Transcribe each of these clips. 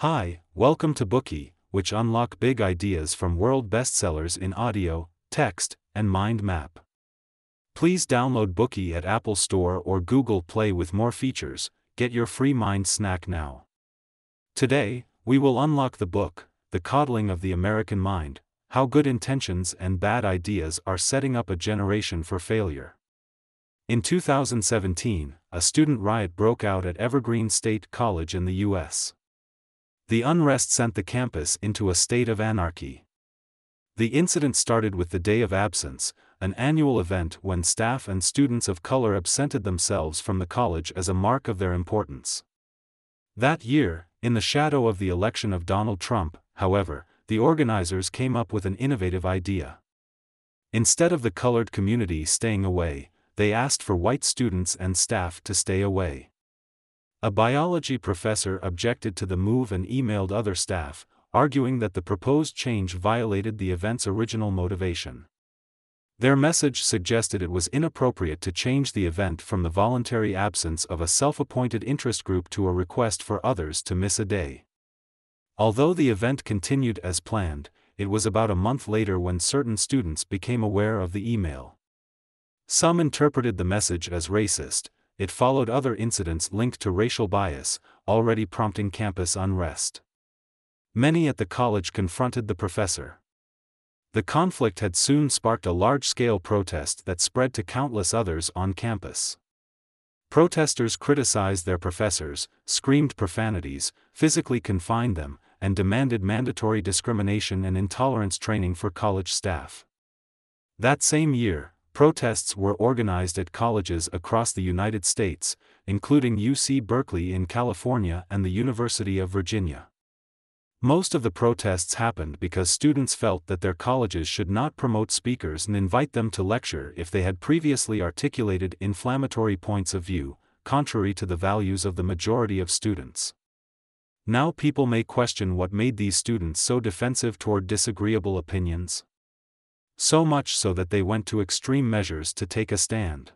Hi, welcome to Bookey, which unlock big ideas from world bestsellers in audio, text, and mind map. Please download Bookey at Apple Store or Google Play with more features. Get your free mind snack now. Today, we will unlock the book, The Coddling of the American Mind How Good Intentions and Bad Ideas Are Setting Up a Generation for Failure. In 2017, a student riot broke out at Evergreen State College in the U.S. The unrest sent the campus into a state of anarchy. The incident started with the Day of Absence, an annual event when staff and students of color absented themselves from the college as a mark of their importance. That year, in the shadow of the election of Donald Trump, however, the organizers came up with an innovative idea. Instead of the colored community staying away, they asked for white students and staff to stay away. A biology professor objected to the move and emailed other staff, arguing that the proposed change violated the event's original motivation. Their message suggested it was inappropriate to change the event from the voluntary absence of a self appointed interest group to a request for others to miss a day. Although the event continued as planned, it was about a month later when certain students became aware of the email. Some interpreted the message as racist, it followed other incidents linked to racial bias, already prompting campus unrest. Many at the college confronted the professor. The conflict had soon sparked a large scale protest that spread to countless others on campus. Protesters criticized their professors, screamed profanities, physically confined them, and demanded mandatory discrimination and intolerance training for college staff. That same year, protests were organized at colleges across the United States, including UC Berkeley in California and the University of Virginia. Most of the protests happened because students felt that their colleges should not promote speakers and invite them to lecture if they had previously articulated inflammatory points of view, contrary to the values of the majority of students. Now people may question what made these students so defensive toward disagreeable opinions. So much so that they went to extreme measures to take a stand.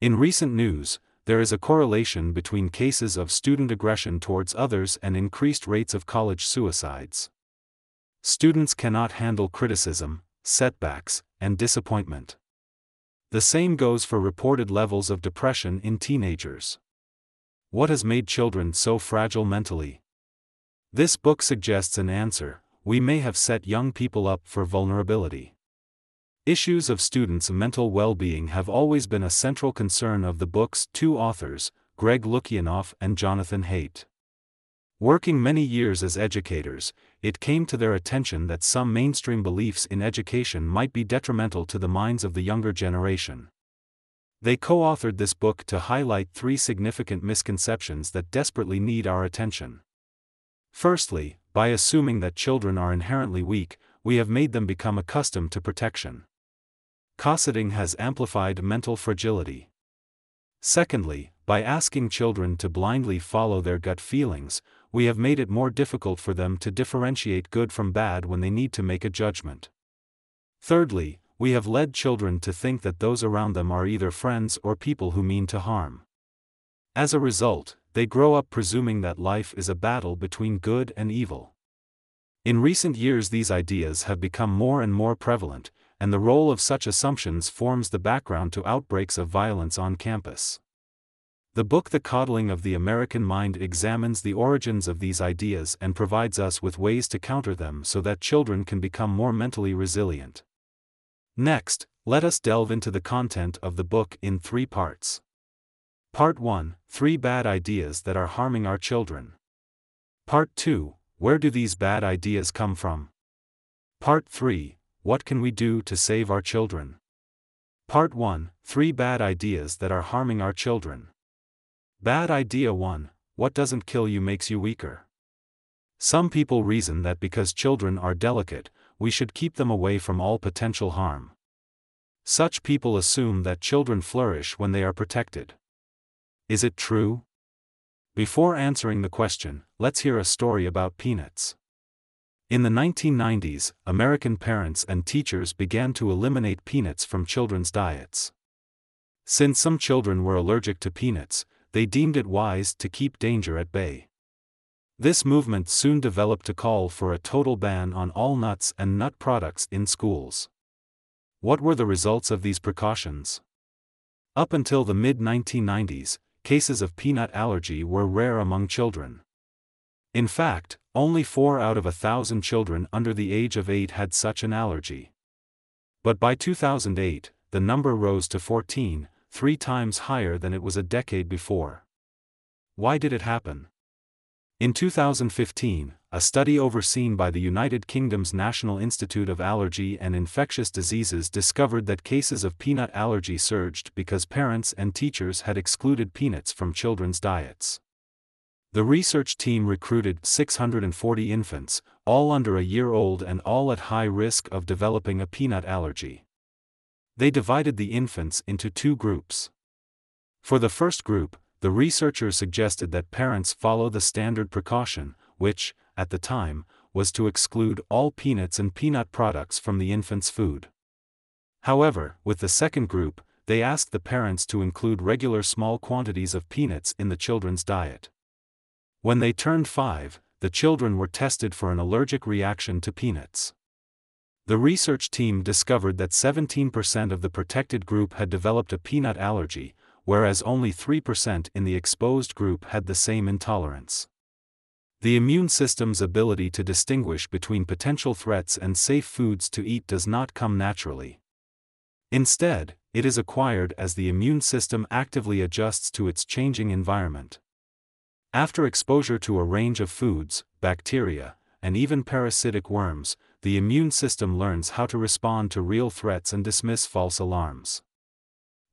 In recent news, there is a correlation between cases of student aggression towards others and increased rates of college suicides. Students cannot handle criticism, setbacks, and disappointment. The same goes for reported levels of depression in teenagers. What has made children so fragile mentally? This book suggests an answer we may have set young people up for vulnerability. Issues of students' mental well being have always been a central concern of the book's two authors, Greg Lukianoff and Jonathan Haidt. Working many years as educators, it came to their attention that some mainstream beliefs in education might be detrimental to the minds of the younger generation. They co authored this book to highlight three significant misconceptions that desperately need our attention. Firstly, by assuming that children are inherently weak, we have made them become accustomed to protection. Cosseting has amplified mental fragility. Secondly, by asking children to blindly follow their gut feelings, we have made it more difficult for them to differentiate good from bad when they need to make a judgment. Thirdly, we have led children to think that those around them are either friends or people who mean to harm. As a result, they grow up presuming that life is a battle between good and evil. In recent years, these ideas have become more and more prevalent, and the role of such assumptions forms the background to outbreaks of violence on campus. The book The Coddling of the American Mind examines the origins of these ideas and provides us with ways to counter them so that children can become more mentally resilient. Next, let us delve into the content of the book in three parts. Part 1 Three Bad Ideas That Are Harming Our Children. Part 2 Where do these bad ideas come from? Part 3 what can we do to save our children? Part 1 Three Bad Ideas That Are Harming Our Children. Bad Idea 1 What doesn't kill you makes you weaker. Some people reason that because children are delicate, we should keep them away from all potential harm. Such people assume that children flourish when they are protected. Is it true? Before answering the question, let's hear a story about peanuts. In the 1990s, American parents and teachers began to eliminate peanuts from children's diets. Since some children were allergic to peanuts, they deemed it wise to keep danger at bay. This movement soon developed to call for a total ban on all nuts and nut products in schools. What were the results of these precautions? Up until the mid 1990s, cases of peanut allergy were rare among children. In fact, only 4 out of a thousand children under the age of 8 had such an allergy. But by 2008, the number rose to 14, three times higher than it was a decade before. Why did it happen? In 2015, a study overseen by the United Kingdom's National Institute of Allergy and Infectious Diseases discovered that cases of peanut allergy surged because parents and teachers had excluded peanuts from children's diets. The research team recruited 640 infants, all under a year old and all at high risk of developing a peanut allergy. They divided the infants into two groups. For the first group, the researchers suggested that parents follow the standard precaution, which, at the time, was to exclude all peanuts and peanut products from the infant's food. However, with the second group, they asked the parents to include regular small quantities of peanuts in the children's diet. When they turned five, the children were tested for an allergic reaction to peanuts. The research team discovered that 17% of the protected group had developed a peanut allergy, whereas only 3% in the exposed group had the same intolerance. The immune system's ability to distinguish between potential threats and safe foods to eat does not come naturally. Instead, it is acquired as the immune system actively adjusts to its changing environment. After exposure to a range of foods, bacteria, and even parasitic worms, the immune system learns how to respond to real threats and dismiss false alarms.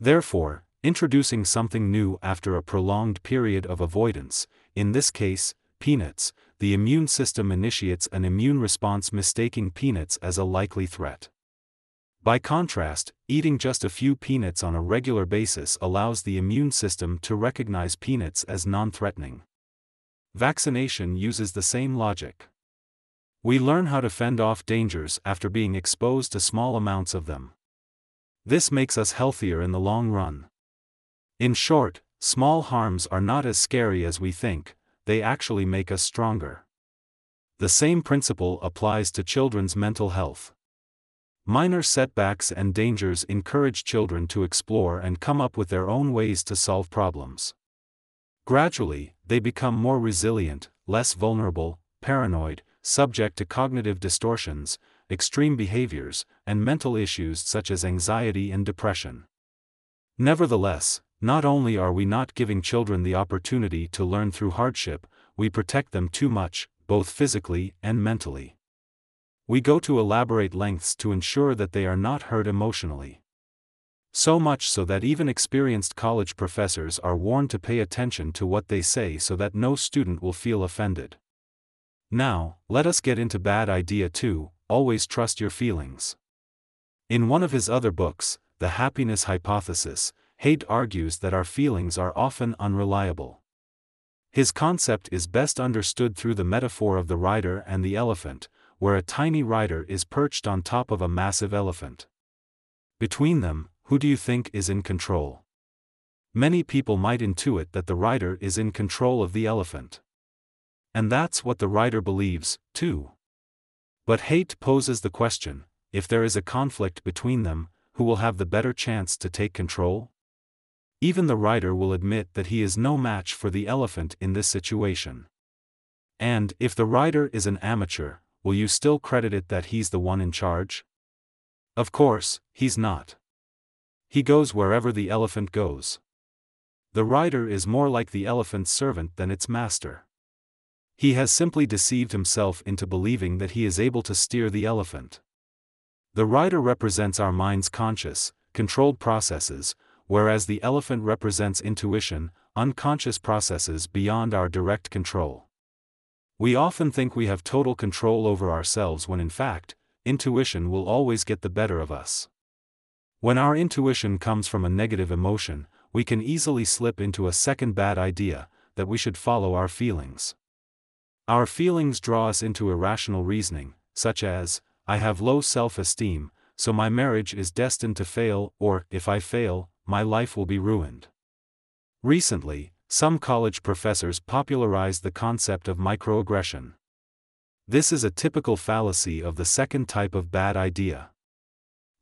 Therefore, introducing something new after a prolonged period of avoidance, in this case, peanuts, the immune system initiates an immune response mistaking peanuts as a likely threat. By contrast, eating just a few peanuts on a regular basis allows the immune system to recognize peanuts as non-threatening. Vaccination uses the same logic. We learn how to fend off dangers after being exposed to small amounts of them. This makes us healthier in the long run. In short, small harms are not as scary as we think, they actually make us stronger. The same principle applies to children's mental health. Minor setbacks and dangers encourage children to explore and come up with their own ways to solve problems. Gradually, they become more resilient, less vulnerable, paranoid, subject to cognitive distortions, extreme behaviors, and mental issues such as anxiety and depression. Nevertheless, not only are we not giving children the opportunity to learn through hardship, we protect them too much, both physically and mentally. We go to elaborate lengths to ensure that they are not hurt emotionally. So much so that even experienced college professors are warned to pay attention to what they say so that no student will feel offended. Now, let us get into bad idea 2 always trust your feelings. In one of his other books, The Happiness Hypothesis, Haidt argues that our feelings are often unreliable. His concept is best understood through the metaphor of the rider and the elephant, where a tiny rider is perched on top of a massive elephant. Between them, who do you think is in control? Many people might intuit that the rider is in control of the elephant. And that's what the rider believes, too. But Haidt poses the question if there is a conflict between them, who will have the better chance to take control? Even the rider will admit that he is no match for the elephant in this situation. And, if the rider is an amateur, will you still credit it that he's the one in charge? Of course, he's not. He goes wherever the elephant goes. The rider is more like the elephant's servant than its master. He has simply deceived himself into believing that he is able to steer the elephant. The rider represents our mind's conscious, controlled processes, whereas the elephant represents intuition, unconscious processes beyond our direct control. We often think we have total control over ourselves when in fact, intuition will always get the better of us. When our intuition comes from a negative emotion, we can easily slip into a second bad idea that we should follow our feelings. Our feelings draw us into irrational reasoning, such as, I have low self esteem, so my marriage is destined to fail, or, if I fail, my life will be ruined. Recently, some college professors popularized the concept of microaggression. This is a typical fallacy of the second type of bad idea.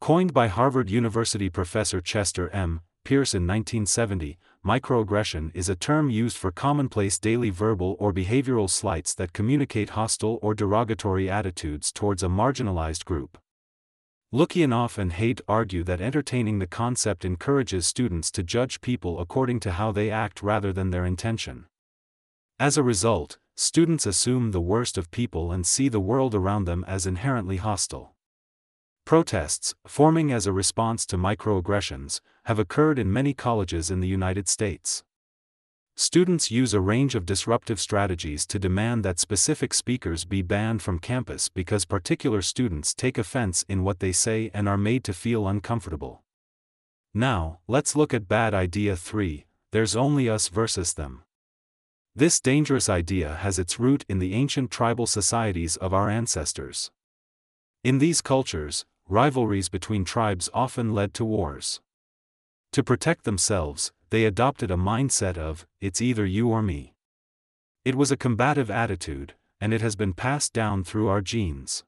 Coined by Harvard University professor Chester M. Pierce in 1970, microaggression is a term used for commonplace daily verbal or behavioral slights that communicate hostile or derogatory attitudes towards a marginalized group. Lukianoff and Haidt argue that entertaining the concept encourages students to judge people according to how they act rather than their intention. As a result, students assume the worst of people and see the world around them as inherently hostile. Protests, forming as a response to microaggressions, have occurred in many colleges in the United States. Students use a range of disruptive strategies to demand that specific speakers be banned from campus because particular students take offense in what they say and are made to feel uncomfortable. Now, let's look at bad idea 3 there's only us versus them. This dangerous idea has its root in the ancient tribal societies of our ancestors. In these cultures, rivalries between tribes often led to wars. To protect themselves, they adopted a mindset of, it's either you or me. It was a combative attitude, and it has been passed down through our genes.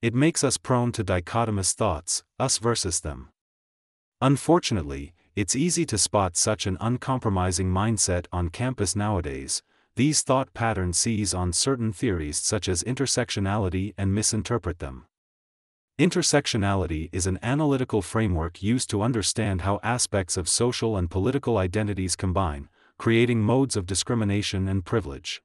It makes us prone to dichotomous thoughts, us versus them. Unfortunately, it's easy to spot such an uncompromising mindset on campus nowadays. These thought patterns seize on certain theories such as intersectionality and misinterpret them. Intersectionality is an analytical framework used to understand how aspects of social and political identities combine, creating modes of discrimination and privilege.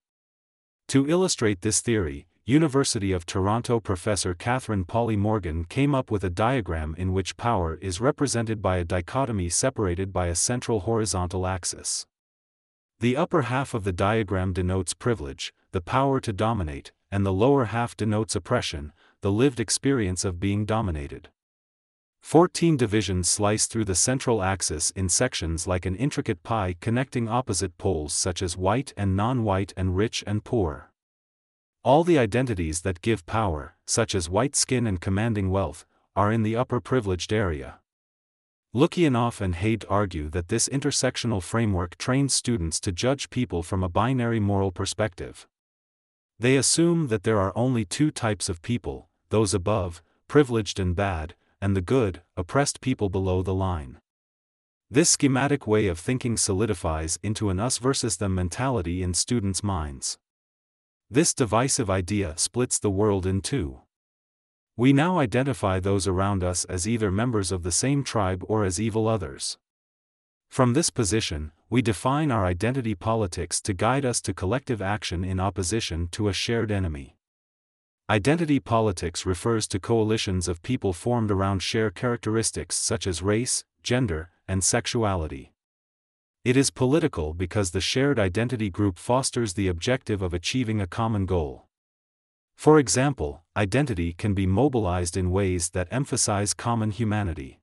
To illustrate this theory, University of Toronto professor Kathryn Pauly Morgan came up with a diagram in which power is represented by a dichotomy separated by a central horizontal axis. The upper half of the diagram denotes privilege, the power to dominate, and the lower half denotes oppression, the lived experience of being dominated. Fourteen divisions slice through the central axis in sections like an intricate pie connecting opposite poles such as white and non-white and rich and poor. All the identities that give power, such as white skin and commanding wealth, are in the upper privileged area. Lukianoff and Haidt argue that this intersectional framework trains students to judge people from a binary moral perspective. They assume that there are only two types of people, those above, privileged and bad, and the good, oppressed people below the line. This schematic way of thinking solidifies into an us versus them mentality in students' minds. This divisive idea splits the world in two. We now identify those around us as either members of the same tribe or as evil others. From this position, we define our identity politics to guide us to collective action in opposition to a shared enemy. Identity politics refers to coalitions of people formed around shared characteristics such as race, gender, and sexuality. It is political because the shared identity group fosters the objective of achieving a common goal. For example, identity can be mobilized in ways that emphasize common humanity.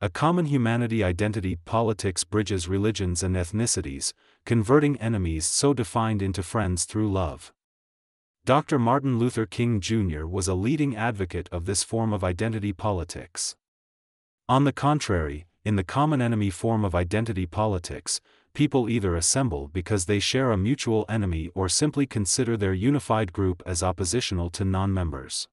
A common humanity identity politics bridges religions and ethnicities, converting enemies so defined into friends through love. Dr. Martin Luther King Jr. was a leading advocate of this form of identity politics. On the contrary, in the common enemy form of identity politics, people either assemble because they share a mutual enemy or simply consider their unified group as oppositional to non members.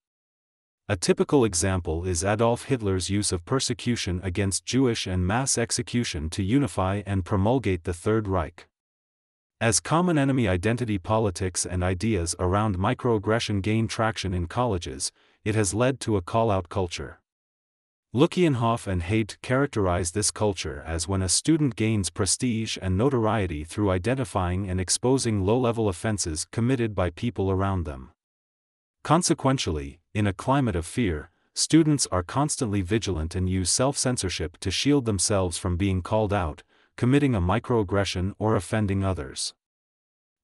A typical example is Adolf Hitler's use of persecution against Jewish and mass execution to unify and promulgate the Third Reich. As common enemy identity politics and ideas around microaggression gain traction in colleges, it has led to a call-out culture. Lukianoff and Haidt characterize this culture as when a student gains prestige and notoriety through identifying and exposing low-level offenses committed by people around them. Consequentially, in a climate of fear, students are constantly vigilant and use self-censorship to shield themselves from being called out, committing a microaggression or offending others.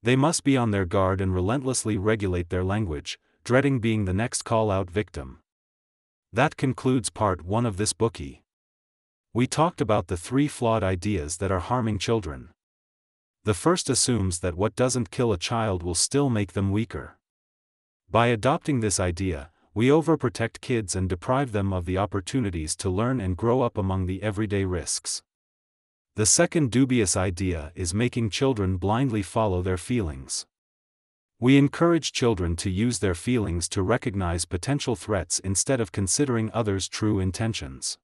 They must be on their guard and relentlessly regulate their language, dreading being the next call out victim. That concludes part 1 of this Bookey. We talked about the three flawed ideas that are harming children. The first assumes that what doesn't kill a child will still make them weaker. By adopting this idea, we overprotect kids and deprive them of the opportunities to learn and grow up among the everyday risks. The second dubious idea is making children blindly follow their feelings. We encourage children to use their feelings to recognize potential threats instead of considering others' true intentions.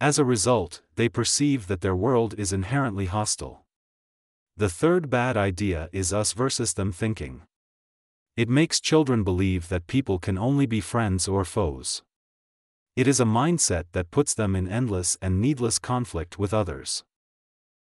As a result, they perceive that their world is inherently hostile. The third bad idea is us versus them thinking. It makes children believe that people can only be friends or foes. It is a mindset that puts them in endless and needless conflict with others.